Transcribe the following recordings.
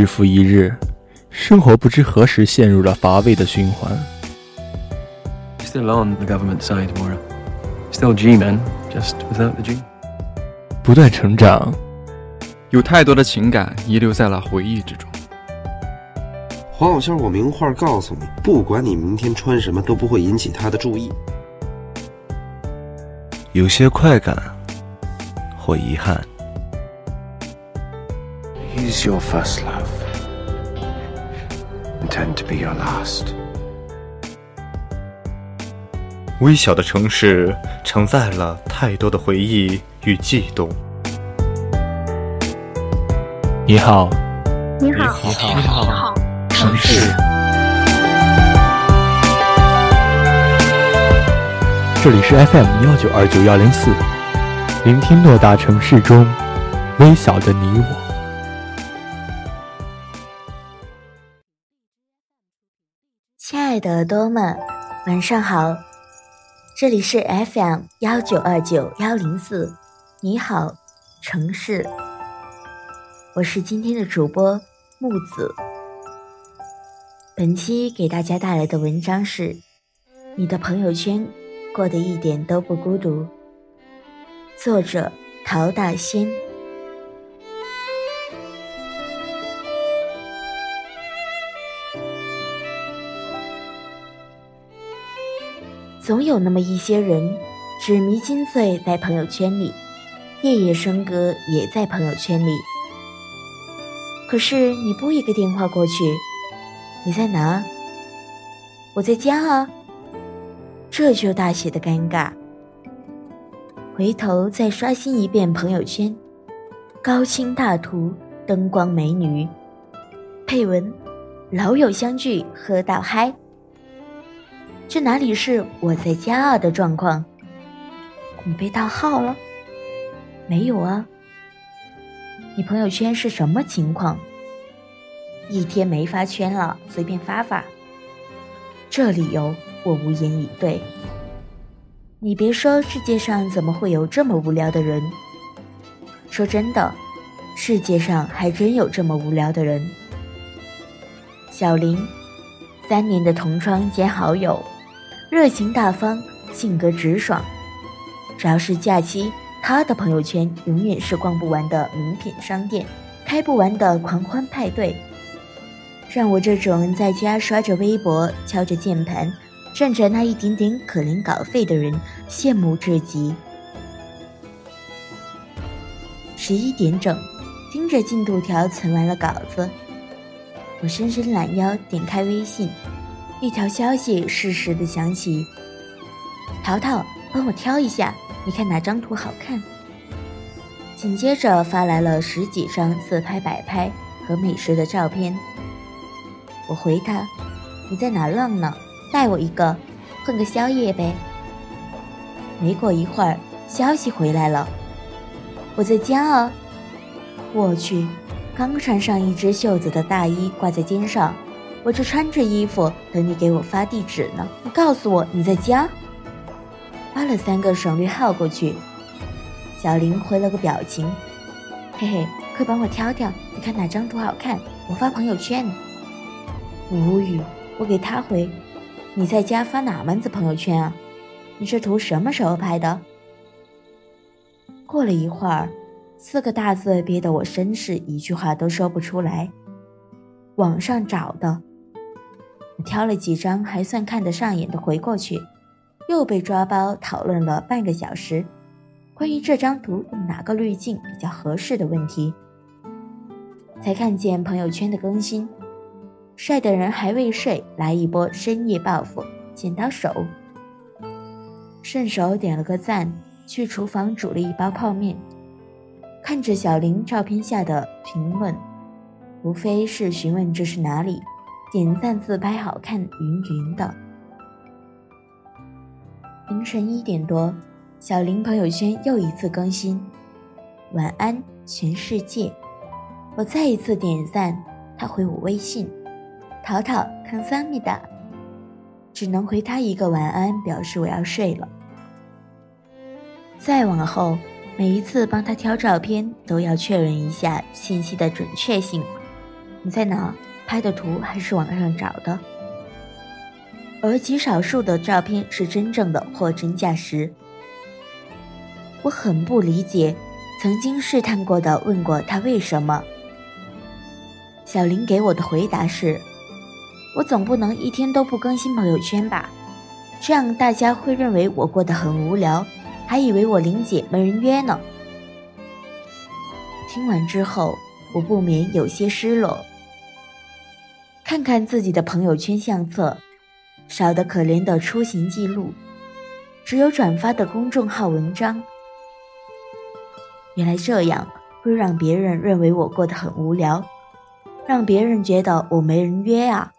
日复一日，生活不知何时陷入了乏味的循环。Still on the government side, Mora. Still G-man, just without the G. 不断成长，有太多的情感遗留在了回忆之中。黄小仙，我名话告诉你，不管你明天穿什么，都不会引起他的注意。有些快感，或遗憾。He's your first love. Intend to be your last. 微小的城市承载了太多的回忆与悸动。你好，你好，你好。你好，城市。这里是 FM 幺九二九幺零四，聆听偌大城市中微小的你我。爱的耳朵们，晚上好，这里是 FM 幺九二九幺零四，你好，城市。我是今天的主播木子。本期给大家带来的文章是《你的朋友圈过得一点都不孤独》，作者陶大仙。总有那么一些人，纸迷金醉在朋友圈里，夜夜笙歌也在朋友圈里。可是你拨一个电话过去，你在哪？我在家啊。这就大写的尴尬。回头再刷新一遍朋友圈，高清大图，灯光美女，配文：老友相聚喝到嗨。这哪里是我在家啊的状况？你被盗号了？没有啊。你朋友圈是什么情况？一天没发圈了，随便发发。这理由我无言以对。你别说，世界上怎么会有这么无聊的人？说真的，世界上还真有这么无聊的人。小林，三年的同窗兼好友。热情大方，性格直爽。只要是假期，他的朋友圈永远是逛不完的名品商店，开不完的狂欢派对，让我这种在家刷着微博、敲着键盘、赚着那一点点可怜稿费的人羡慕至极。十一点整，盯着进度条存完了稿子，我伸伸懒腰，点开微信。一条消息适时的响起：“淘淘，帮我挑一下，你看哪张图好看？”紧接着发来了十几张自拍摆拍和美食的照片。我回他：“你在哪浪呢？带我一个，混个宵夜呗。”没过一会儿，消息回来了：“我在家啊。”我去，刚穿上一只袖子的大衣挂在肩上。我这穿着衣服等你给我发地址呢。你告诉我你在家。发了三个省略号过去，小林回了个表情，嘿嘿，快帮我挑挑，你看哪张图好看，我发朋友圈。无语，我给他回，你在家发哪门子朋友圈啊？你这图什么时候拍的？过了一会儿，四个大字憋得我真是一句话都说不出来。网上找的。挑了几张还算看得上眼的回过去，又被抓包讨论了半个小时，关于这张图用哪个滤镜比较合适的问题。才看见朋友圈的更新，晒的人还未睡，来一波深夜报复，剪刀手。顺手点了个赞，去厨房煮了一包泡面，看着小林照片下的评论，无非是询问这是哪里。点赞自拍好看，云云的。凌晨一点多，小林朋友圈又一次更新：“晚安，全世界。”我再一次点赞，他回我微信：“淘淘，康桑米达。”只能回他一个晚安，表示我要睡了。再往后，每一次帮他挑照片，都要确认一下信息的准确性。你在哪？拍的图还是网上找的？而极少数的照片是真正的货真价实。我很不理解，曾经试探过的问过他为什么。小林给我的回答是：我总不能一天都不更新朋友圈吧？这样大家会认为我过得很无聊，还以为我玲姐没人约呢。听完之后，我不免有些失落。看看自己的朋友圈相册，少得可怜的出行记录，只有转发的公众号文章。原来这样会让别人认为我过得很无聊，让别人觉得我没人约啊。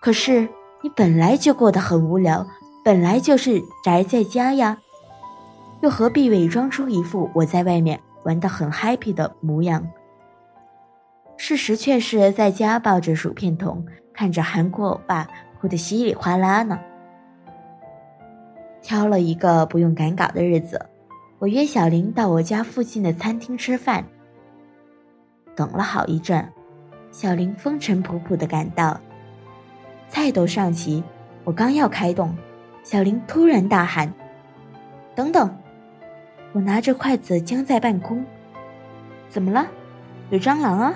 可是。你本来就过得很无聊，本来就是宅在家呀，又何必伪装出一副我在外面玩得很 happy 的模样？事实却是在家抱着薯片桶，看着韩国欧巴哭得稀里哗啦呢。挑了一个不用赶稿的日子，我约小林到我家附近的餐厅吃饭。等了好一阵，小林风尘仆仆地赶到。菜都上齐，我刚要开动，小林突然大喊：“等等！”我拿着筷子僵在半空。怎么了？有蟑螂啊！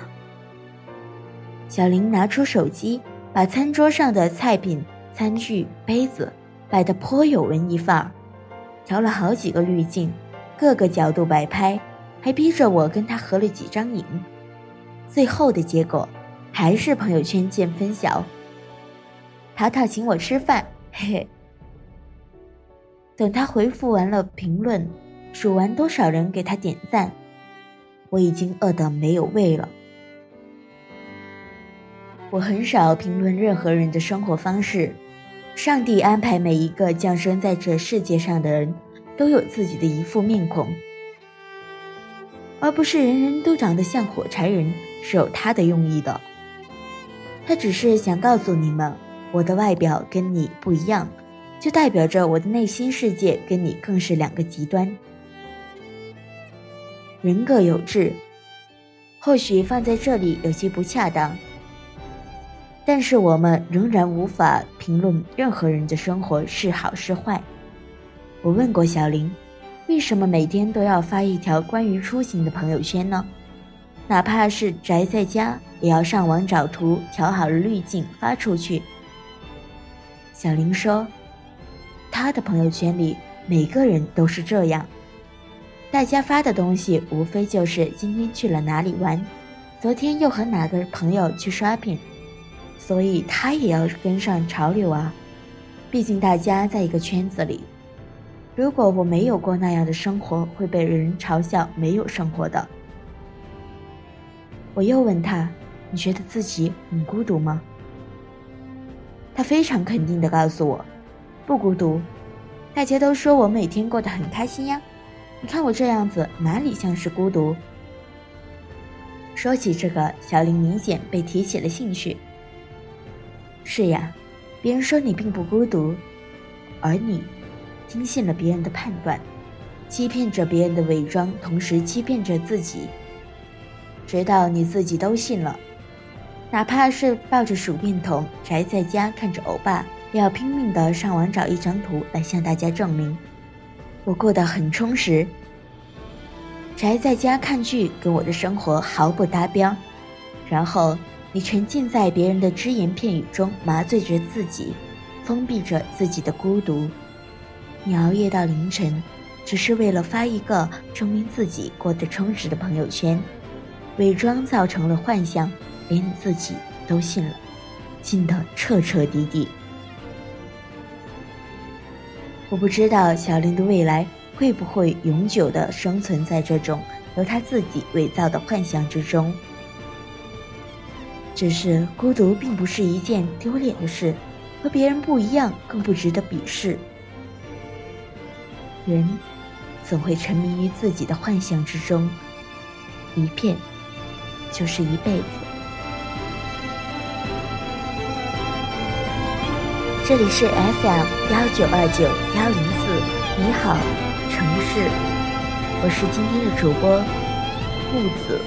小林拿出手机，把餐桌上的菜品、餐具、杯子摆得颇有文艺范儿，调了好几个滤镜，各个角度摆拍，还逼着我跟他合了几张影。最后的结果还是朋友圈见分晓。淘淘请我吃饭，嘿嘿。等他回复完了评论，数完多少人给他点赞，我已经饿得没有胃了。我很少评论任何人的生活方式，上帝安排每一个降生在这世界上的人都有自己的一副面孔，而不是人人都长得像火柴人，是有他的用意的。他只是想告诉你们。我的外表跟你不一样，就代表着我的内心世界跟你更是两个极端。人各有志，或许放在这里有些不恰当，但是我们仍然无法评论任何人的生活是好是坏。我问过小林，为什么每天都要发一条关于出行的朋友圈呢？哪怕是宅在家，也要上网找图，调好了滤镜发出去。小林说：“他的朋友圈里每个人都是这样，大家发的东西无非就是今天去了哪里玩，昨天又和哪个朋友去 shopping，所以他也要跟上潮流啊。毕竟大家在一个圈子里。如果我没有过那样的生活，会被人嘲笑没有生活的。”我又问他：“你觉得自己很孤独吗？”他非常肯定地告诉我：“不孤独，大家都说我每天过得很开心呀。你看我这样子，哪里像是孤独？”说起这个，小林明显被提起了兴趣。是呀，别人说你并不孤独，而你听信了别人的判断，欺骗着别人的伪装，同时欺骗着自己，直到你自己都信了。哪怕是抱着薯片桶宅在家看着欧巴，也要拼命的上网找一张图来向大家证明，我过得很充实。宅在家看剧跟我的生活毫不搭边，然后你沉浸在别人的只言片语中，麻醉着自己，封闭着自己的孤独。你熬夜到凌晨，只是为了发一个证明自己过得充实的朋友圈，伪装造成了幻象。连你自己都信了，信得彻彻底底。我不知道小林的未来会不会永久的生存在这种由他自己伪造的幻想之中。只是孤独并不是一件丢脸的事，和别人不一样，更不值得鄙视。人总会沉迷于自己的幻想之中，一片就是一辈子。这里是 FM 幺九二九幺零四，你好，城市，我是今天的主播木子。